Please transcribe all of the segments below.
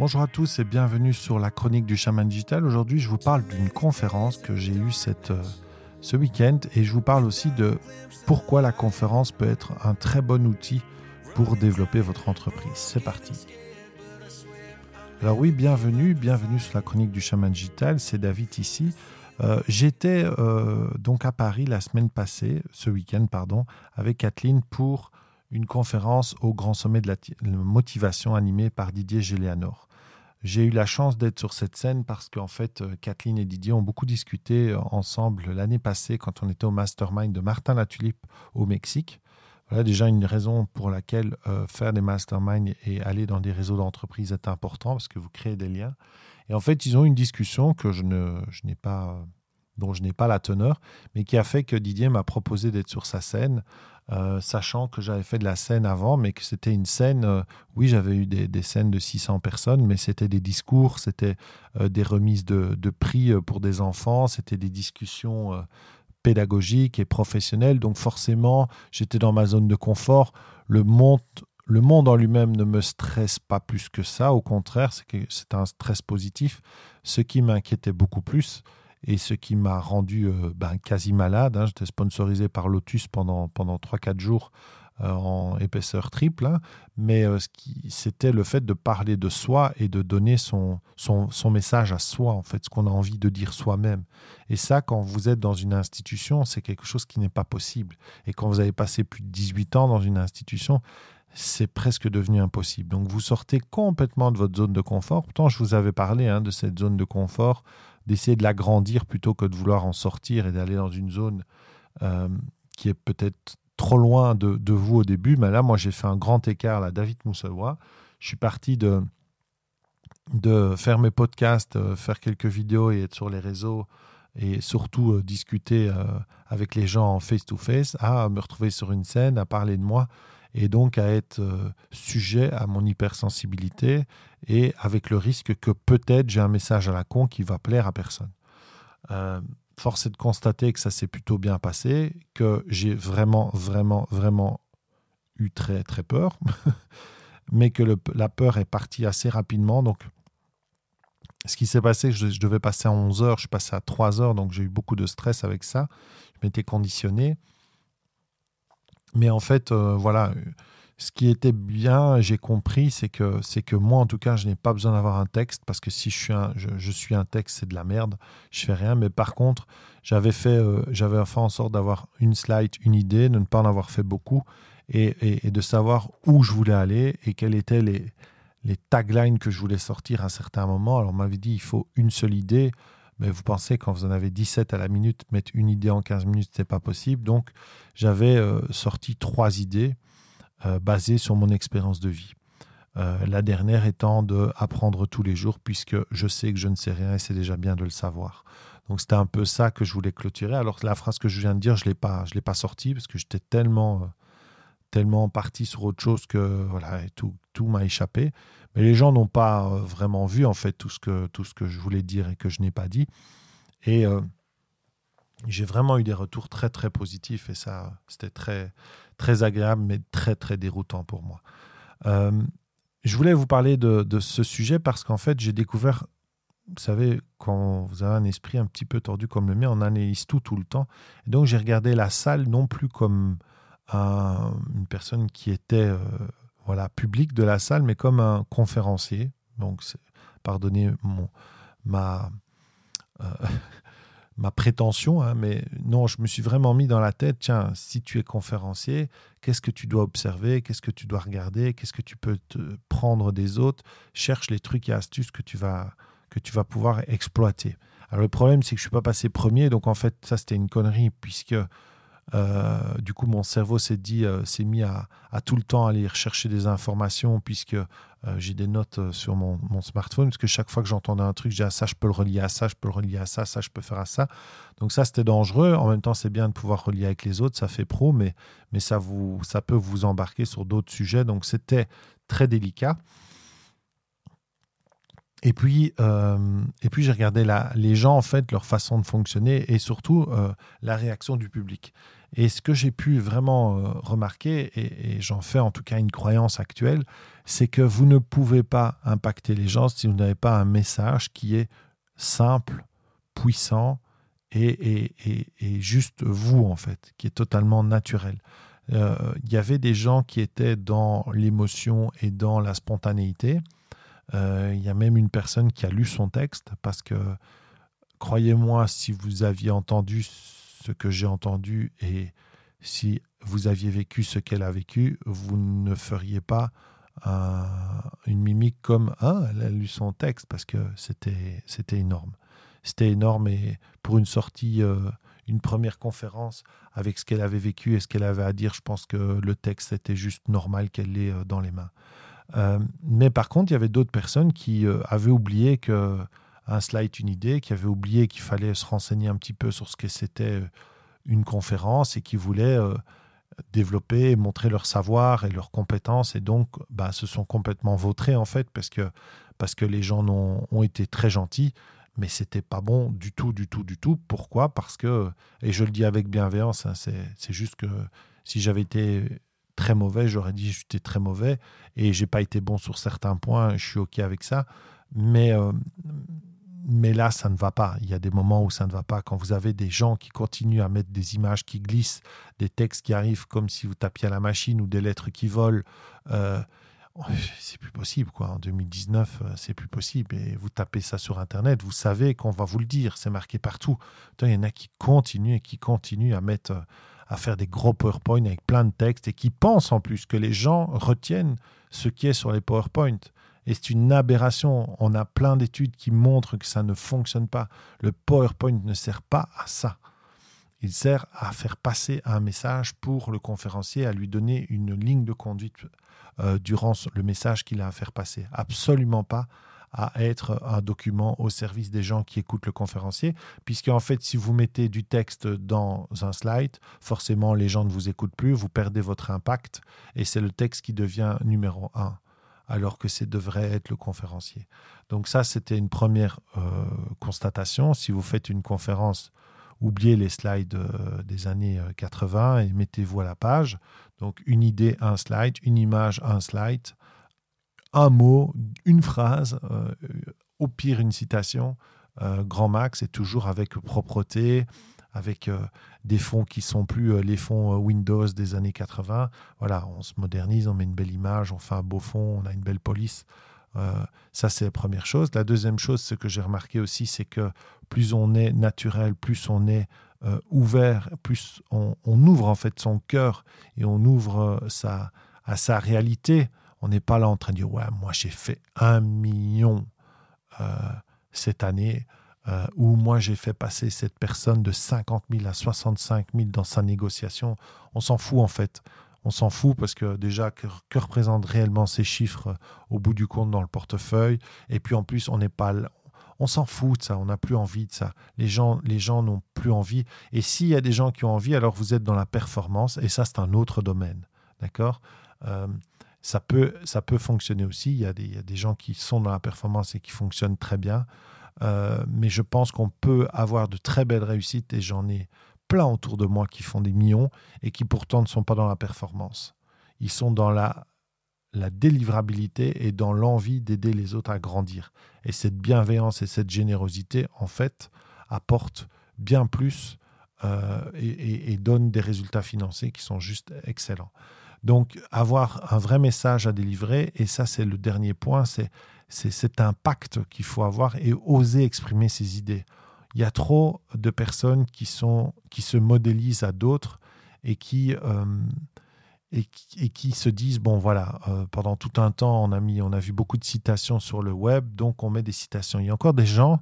Bonjour à tous et bienvenue sur la chronique du chaman digital. Aujourd'hui, je vous parle d'une conférence que j'ai eue cette, euh, ce week-end et je vous parle aussi de pourquoi la conférence peut être un très bon outil pour développer votre entreprise. C'est parti. Alors oui, bienvenue, bienvenue sur la chronique du chaman digital. C'est David ici. Euh, j'étais euh, donc à Paris la semaine passée, ce week-end, pardon, avec Kathleen pour une conférence au Grand Sommet de la motivation animée par Didier Gélianor. J'ai eu la chance d'être sur cette scène parce qu'en fait, euh, Kathleen et Didier ont beaucoup discuté euh, ensemble l'année passée quand on était au mastermind de Martin Latulipe au Mexique. Voilà déjà une raison pour laquelle euh, faire des masterminds et aller dans des réseaux d'entreprise est important parce que vous créez des liens. Et en fait, ils ont une discussion que je ne, je n'ai pas, dont je n'ai pas la teneur, mais qui a fait que Didier m'a proposé d'être sur sa scène euh, sachant que j'avais fait de la scène avant, mais que c'était une scène, euh, oui, j'avais eu des, scènes de 600 personnes, mais c'était des discours, c'était euh, des remises de, prix pour des enfants, c'était des discussions pédagogiques et professionnelles. Donc forcément, j'étais dans ma zone de confort. Le monde, le monde en lui-même ne me stresse pas plus que ça. Au contraire, c'est un stress positif. Ce qui m'inquiétait beaucoup plus, et ce qui m'a rendu euh, ben, quasi malade. Hein. J'étais sponsorisé par Lotus pendant, pendant 3-4 jours euh, en épaisseur triple, hein. mais euh, c'était le fait de parler de soi et de donner son, son, son message à soi, en fait, ce qu'on a envie de dire soi-même. Et ça, quand vous êtes dans une institution, c'est quelque chose qui n'est pas possible. Et quand vous avez passé plus de 18 ans dans une institution, c'est presque devenu impossible. Donc vous sortez complètement de votre zone de confort. Pourtant, je vous avais parlé hein, de cette zone de confort d'essayer de l'agrandir plutôt que de vouloir en sortir et d'aller dans une zone euh, qui est peut-être trop loin de, vous au début. Mais là, moi, j'ai fait un grand écart, là, David Moussaoua. Je suis parti de, de faire mes podcasts, euh, faire quelques vidéos et être sur les réseaux et surtout euh, discuter avec les gens en face-to-face, à me retrouver sur une scène, à parler de moi et donc à être sujet à mon hypersensibilité et avec le risque que peut-être j'ai un message à la con qui va plaire à personne. Euh, force est de constater que ça s'est plutôt bien passé, que j'ai vraiment, vraiment, vraiment eu très, très peur, mais que la peur est partie assez rapidement. Donc, ce qui s'est passé, je, devais passer à 11 heures, je suis passé à 3 heures, donc j'ai eu beaucoup de stress avec ça. Je m'étais conditionné. Mais en fait, euh, voilà, ce qui était bien, j'ai compris, c'est que, c'est que moi, en tout cas, je n'ai pas besoin d'avoir un texte parce que si je suis un, je, suis un texte, c'est de la merde, je fais rien. Mais par contre, j'avais fait, euh, j'avais fait en sorte d'avoir une slide, une idée, de ne pas en avoir fait beaucoup et, de savoir où je voulais aller et quelles étaient les, les taglines que je voulais sortir à un certain moment. Alors, on m'avait dit, il faut une seule idée. Mais vous pensez, quand vous en avez 17 à la minute, mettre une idée en 15 minutes, c'est pas possible. Donc, j'avais euh, sorti trois idées euh, basées sur mon expérience de vie. Euh, la dernière étant de apprendre tous les jours, puisque je sais que je ne sais rien et c'est déjà bien de le savoir. Donc, c'était un peu ça que je voulais clôturer. Alors, la phrase que je viens de dire, je l'ai pas, je l'ai pas sortie parce que j'étais tellement tellement parti sur autre chose que voilà, tout, tout m'a échappé. Mais les gens n'ont pas euh, vraiment vu en fait tout ce que, tout ce que je voulais dire et que je n'ai pas dit. Et euh, j'ai vraiment eu des retours très très positifs et ça, c'était très, très agréable mais très très déroutant pour moi. Euh, je voulais vous parler de, ce sujet parce qu'en fait, j'ai découvert, vous savez, quand vous avez un esprit un petit peu tordu comme le mien, on analyse tout tout le temps. Et donc, j'ai regardé la salle non plus comme une personne qui était euh, voilà, publique de la salle, mais comme un conférencier. Donc, pardonnez mon, ma, euh, ma prétention, hein, mais non, je me suis vraiment mis dans la tête, tiens, si tu es conférencier, qu'est-ce que tu dois observer, qu'est-ce que tu dois regarder, qu'est-ce que tu peux te prendre des autres, cherche les trucs et astuces que tu vas, que tu vas pouvoir exploiter. Alors le problème, c'est que je ne suis pas passé premier, donc en fait, ça c'était une connerie, puisque du coup, mon cerveau s'est dit, euh, s'est mis à, tout le temps aller rechercher des informations puisque euh, j'ai des notes sur mon, smartphone. Parce que chaque fois que j'entendais un truc, j'ai ah, ça, je peux le relier à ça, je peux le relier à ça, ça, je peux faire à ça. Donc ça, c'était dangereux. En même temps, c'est bien de pouvoir relier avec les autres, ça fait pro, mais, mais ça, vous, ça peut vous embarquer sur d'autres sujets. Donc c'était très délicat. Et puis, et puis j'ai regardé la, les gens, en fait, leur façon de fonctionner et surtout la réaction du public. Et ce que j'ai pu vraiment euh, remarquer, et, j'en fais en tout cas une croyance actuelle, c'est que vous ne pouvez pas impacter les gens si vous n'avez pas un message qui est simple, puissant et, juste vous, en fait, qui est totalement naturel. Euh, il y avait des gens qui étaient dans l'émotion et dans la spontanéité. Euh, il y a même une personne qui a lu son texte parce que, croyez-moi, si vous aviez entendu ce que j'ai entendu et si vous aviez vécu ce qu'elle a vécu, vous ne feriez pas une mimique comme ah, elle a lu son texte parce que c'était c'était énorme. C'était énorme et pour une sortie, euh, une première conférence avec ce qu'elle avait vécu et ce qu'elle avait à dire, je pense que le texte était juste normal qu'elle l'ait euh, dans les mains. Euh, mais par contre, il y avait d'autres personnes qui avaient oublié que un slide, une idée, qui avaient oublié qu'il fallait se renseigner un petit peu sur ce que c'était une conférence et qui voulaient développer, montrer leur savoir et leurs compétences et donc bah, se sont complètement vautrés en fait parce que, parce que les gens ont, ont été très gentils mais c'était pas bon du tout, du tout, du tout. Pourquoi? Parce que, et je le dis avec bienveillance, hein, c'est juste que si j'avais été très mauvais, j'aurais dit j'étais très mauvais et j'ai pas été bon sur certains points, je suis OK avec ça. Mais, euh, mais là, ça ne va pas. Il y a des moments où ça ne va pas. Quand vous avez des gens qui continuent à mettre des images qui glissent, des textes qui arrivent comme si vous tapiez à la machine ou des lettres qui volent, euh, c'est plus possible quoi. En 2019, euh, c'est plus possible. Et vous tapez ça sur Internet, vous savez qu'on va vous le dire. C'est marqué partout. Il y en a qui continuent et qui continuent à mettre, euh, à faire des gros PowerPoint avec plein de textes et qui pensent en plus que les gens retiennent ce qui est sur les PowerPoint. Et c'est une aberration. On a plein d'études qui montrent que ça ne fonctionne pas. Le PowerPoint ne sert pas à ça. Il sert à faire passer un message pour le conférencier, à lui donner une ligne de conduite euh, durant le message qu'il a à faire passer. Absolument pas à être un document au service des gens qui écoutent le conférencier, puisque en fait, si vous mettez du texte dans un slide, forcément, les gens ne vous écoutent plus, vous perdez votre impact, et c'est le texte qui devient numéro un, alors que c'est devrait être le conférencier. Donc ça, c'était une première euh, constatation. Si vous faites une conférence oubliez les slides euh, des années 80 et mettez-vous à la page. Donc une idée, un slide, une image, un slide, un mot, une phrase, euh, au pire une citation, euh, grand max, et toujours avec propreté, avec euh, des fonds qui sont plus les fonds Windows des années 80. Voilà, on se modernise, on met une belle image, on fait un beau fond, on a une belle police. ça, c'est la première chose. La deuxième chose, ce que j'ai remarqué aussi, c'est que plus on est naturel, plus on est euh, ouvert, plus on, ouvre en fait son cœur et on ouvre euh, sa, à sa réalité. On n'est pas là en train de dire ouais moi j'ai fait un million euh, cette année ou moi j'ai fait passer cette personne de 50 000 à 65 000 dans sa négociation. On s'en fout en fait. On s'en fout parce que déjà, que, que, représentent réellement ces chiffres au bout du compte dans le portefeuille Et puis en plus, on n'est pas, on s'en fout de ça, on n'a plus envie de ça. Les gens, les gens n'ont plus envie. Et s'il y a des gens qui ont envie, alors vous êtes dans la performance, et ça, c'est un autre domaine. D'accord? Euh, ça, peut, ça peut fonctionner aussi. Il y, a des, gens qui sont dans la performance et qui fonctionnent très bien. Euh, mais je pense qu'on peut avoir de très belles réussites, et j'en ai plein autour de moi qui font des millions et qui pourtant ne sont pas dans la performance. Ils sont dans la délivrabilité est dans l'envie d'aider les autres à grandir. Et cette bienveillance et cette générosité, en fait, apportent bien plus euh, et, donnent des résultats financiers qui sont juste excellents. Donc, avoir un vrai message à délivrer, et ça, c'est le dernier point, c'est cet impact qu'il faut avoir et oser exprimer ses idées. Il y a trop de personnes qui, sont, qui se modélisent à d'autres et qui... Euh, et, qui se disent bon voilà euh, pendant tout un temps on a mis on a vu beaucoup de citations sur le web donc on met des citations il y a encore des gens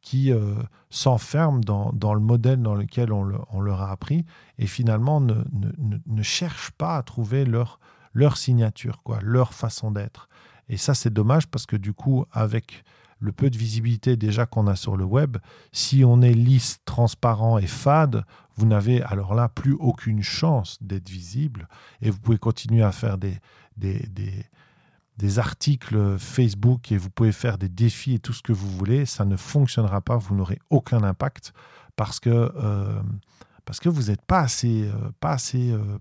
qui euh, s'enferment dans, dans, le modèle dans lequel on, on, leur a appris et finalement ne, ne, ne, cherchent pas à trouver leur, leur signature quoi leur façon d'être et ça c'est dommage parce que du coup avec le peu de visibilité déjà qu'on a sur le web, si on est lisse, transparent et fade, vous n'avez alors là plus aucune chance d'être visible. Et vous pouvez continuer à faire des, des, des, articles Facebook et vous pouvez faire des défis et tout ce que vous voulez, ça ne fonctionnera pas, vous n'aurez aucun impact parce que, euh, parce que vous n'êtes pas assez, euh, pas assez euh,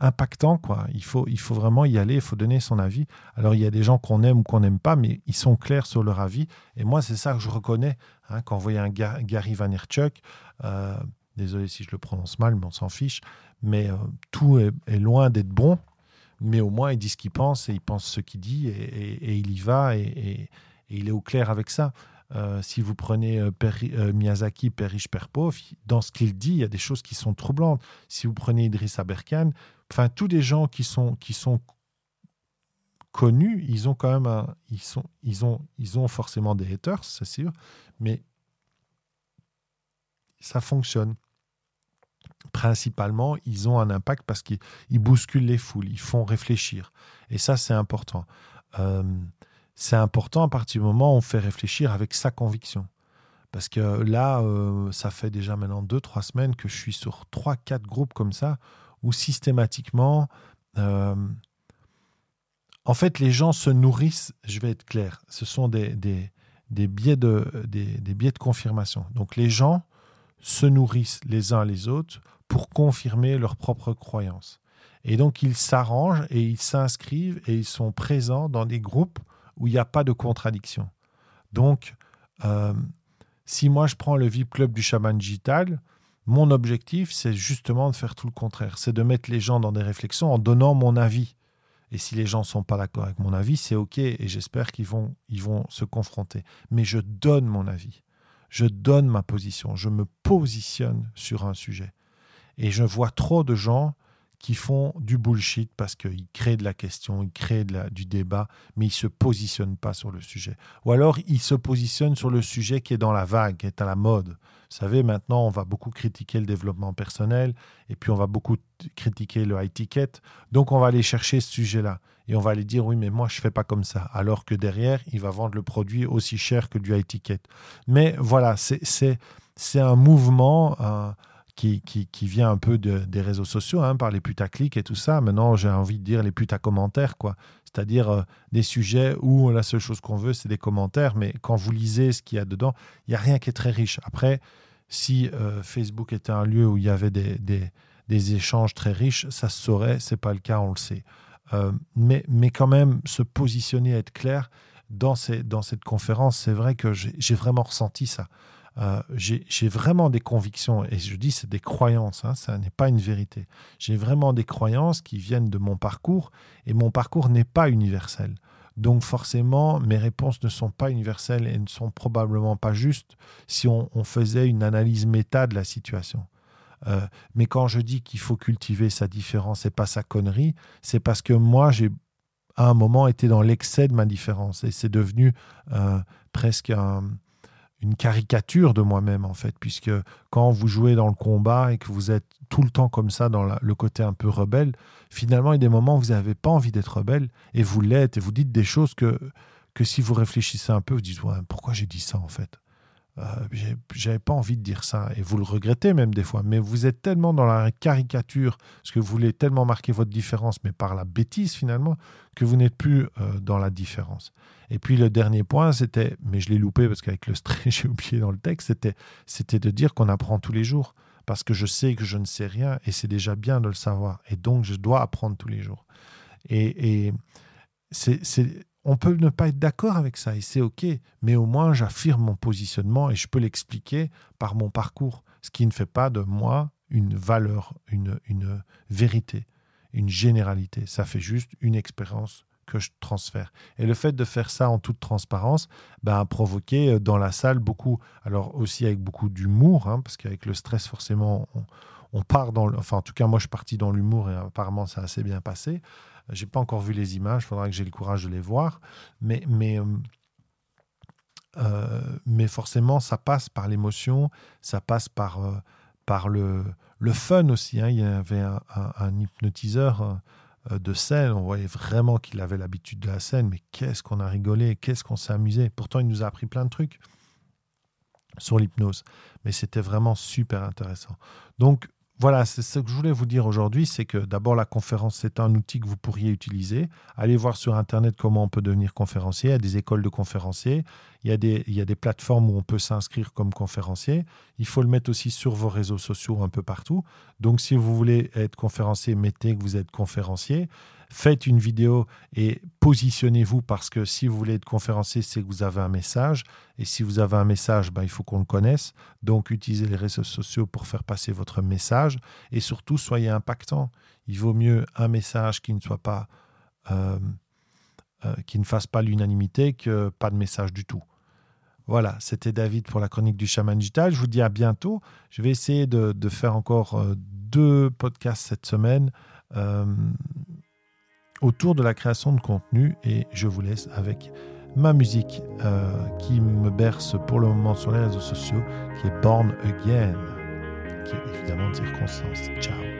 impactant. Quoi. Il, faut, il faut vraiment y aller, il faut donner son avis. Alors il y a des gens qu'on aime ou qu'on n'aime pas, mais ils sont clairs sur leur avis. Et moi, c'est ça que je reconnais. Hein, quand vous voyez un Gary Vaynerchuk, euh, désolé si je le prononce mal, mais on s'en fiche, mais euh, tout est, loin d'être bon. Mais au moins, il dit ce qu'il pense et il pense ce qu'il dit et, il y va et, il est au clair avec ça. Euh, si vous prenez euh, Miyazaki, Père riche, Père pauvre, dans ce qu'il dit, il y a des choses qui sont troublantes. Si vous prenez Idriss Aberkan, enfin, tous des gens qui sont, qui sont connus, ils ont quand même ils, sont, ils, ont, ils ont forcément des haters, c'est sûr, mais ça fonctionne. Principalement, ils ont un impact parce qu'ils bousculent les foules, ils font réfléchir. Et ça, c'est important. Euh, c'est important à partir du moment où on fait réfléchir avec sa conviction. Parce que là, euh, ça fait déjà maintenant deux, trois semaines que je suis sur trois, quatre groupes comme ça, où systématiquement, euh, en fait, les gens se nourrissent, je vais être clair, ce sont des, des, biais, de, des biais de confirmation. Donc les gens se nourrissent les uns les autres pour confirmer leurs propres croyances. Et donc ils s'arrangent et ils s'inscrivent et ils sont présents dans des groupes où il n'y a pas de contradiction. Donc, euh, si moi je prends le VIP Club du chaman digital, mon objectif, c'est justement de faire tout le contraire. C'est de mettre les gens dans des réflexions en donnant mon avis. Et si les gens ne sont pas d'accord avec mon avis, c'est OK et j'espère qu'ils vont, ils vont se confronter. Mais je donne mon avis. Je donne ma position. Je me positionne sur un sujet. Et je vois trop de gens qui font du bullshit parce qu'ils créent de la question, ils créent du débat, mais ils ne se positionnent pas sur le sujet. Ou alors ils se positionnent sur le sujet qui est dans la vague, qui est à la mode. Vous savez, maintenant, on va beaucoup critiquer le développement personnel et puis on va beaucoup critiquer le high ticket. Donc on va aller chercher ce sujet-là et on va aller dire oui, mais moi je ne fais pas comme ça. Alors que derrière, il va vendre le produit aussi cher que du high ticket. Mais voilà, c'est un mouvement qui, vient un peu des réseaux sociaux, hein, par les putaclics et tout ça. Maintenant, j'ai envie de dire les putacommentaires, quoi. C'est-à-dire euh, des sujets où la seule chose qu'on veut, c'est des commentaires, mais quand vous lisez ce qu'il y a dedans, il n'y a rien qui est très riche. Après, si euh, Facebook était un lieu où il y avait des, échanges très riches, ça se saurait, c'est pas le cas, on le sait. Euh, mais, quand même, se positionner, être clair, dans cette conférence, c'est vrai que j'ai vraiment ressenti ça. Euh, j'ai vraiment des convictions, et je dis c'est des croyances, hein, ça n'est pas une vérité. J'ai vraiment des croyances qui viennent de mon parcours, et mon parcours n'est pas universel. Donc forcément, mes réponses ne sont pas universelles et ne sont probablement pas justes si on, faisait une analyse méta de la situation. Euh, mais quand je dis qu'il faut cultiver sa différence et pas sa connerie, c'est parce que moi, j'ai à un moment été dans l'excès de ma différence et c'est devenu euh, presque un, une caricature de moi-même en fait, puisque quand vous jouez dans le combat et que vous êtes tout le temps comme ça dans le côté un peu rebelle, finalement il y a des moments où vous n'avez pas envie d'être rebelle et vous l'êtes et vous dites des choses que, que si vous réfléchissez un peu, vous dites ouais, pourquoi j'ai dit ça en fait? Euh, j'avais pas envie de dire ça et vous le regrettez même des fois mais vous êtes tellement dans la caricature parce que vous voulez tellement marquer votre différence mais par la bêtise finalement que vous n'êtes plus euh, dans la différence. Et puis le dernier point c'était mais je l'ai loupé parce qu'avec le stress j'ai oublié dans le texte c'était c'était de dire qu'on apprend tous les jours parce que je sais que je ne sais rien et c'est déjà bien de le savoir et donc je dois apprendre tous les jours. Et, et c'est on peut ne pas être d'accord avec ça et c'est OK, mais au moins j'affirme mon positionnement et je peux l'expliquer par mon parcours, ce qui ne fait pas de moi une valeur, une, vérité, une généralité. Ça fait juste une expérience que je transfère. Et le fait de faire ça en toute transparence ben, a provoqué euh, dans la salle beaucoup, alors aussi avec beaucoup d'humour, hein, parce qu'avec le stress, forcément, on, part dans, enfin en tout cas moi je suis parti dans l'humour et apparemment ça a assez bien passé. J'ai pas encore vu les images, il faudra que j'ai le courage de les voir. Mais, mais, euh, euh, mais forcément, ça passe par l'émotion, ça passe par, euh, par le, le fun aussi. Hein. Il y avait un, hypnotiseur de scène, on voyait vraiment qu'il avait l'habitude de la scène, mais qu'est-ce qu'on a rigolé, qu'est-ce qu'on s'est amusé. Pourtant, il nous a appris plein de trucs sur l'hypnose, mais c'était vraiment super intéressant. Donc voilà, c'est ce que je voulais vous dire aujourd'hui, c'est que d'abord la conférence, c'est un outil que vous pourriez utiliser. Allez voir sur Internet comment on peut devenir conférencier. Il y a des écoles de conférenciers, il y a des, il y a des plateformes où on peut s'inscrire comme conférencier. Il faut le mettre aussi sur vos réseaux sociaux un peu partout. Donc si vous voulez être conférencier, mettez que vous êtes conférencier faites une vidéo et positionnez-vous parce que si vous voulez être conférencier, c'est que vous avez un message. Et si vous avez un message, ben, il faut qu'on le connaisse. Donc, utilisez les réseaux sociaux pour faire passer votre message. Et surtout, soyez impactant. Il vaut mieux un message qui ne soit pas... Euh, euh, qui ne fasse pas l'unanimité que pas de message du tout. Voilà, c'était David pour la chronique du chaman digital. Je vous dis à bientôt. Je vais essayer de, faire encore euh, deux podcasts cette semaine autour de la création de contenu et je vous laisse avec ma musique euh, qui me berce pour le moment sur les réseaux sociaux qui est Born Again qui est évidemment de circonstance. Ciao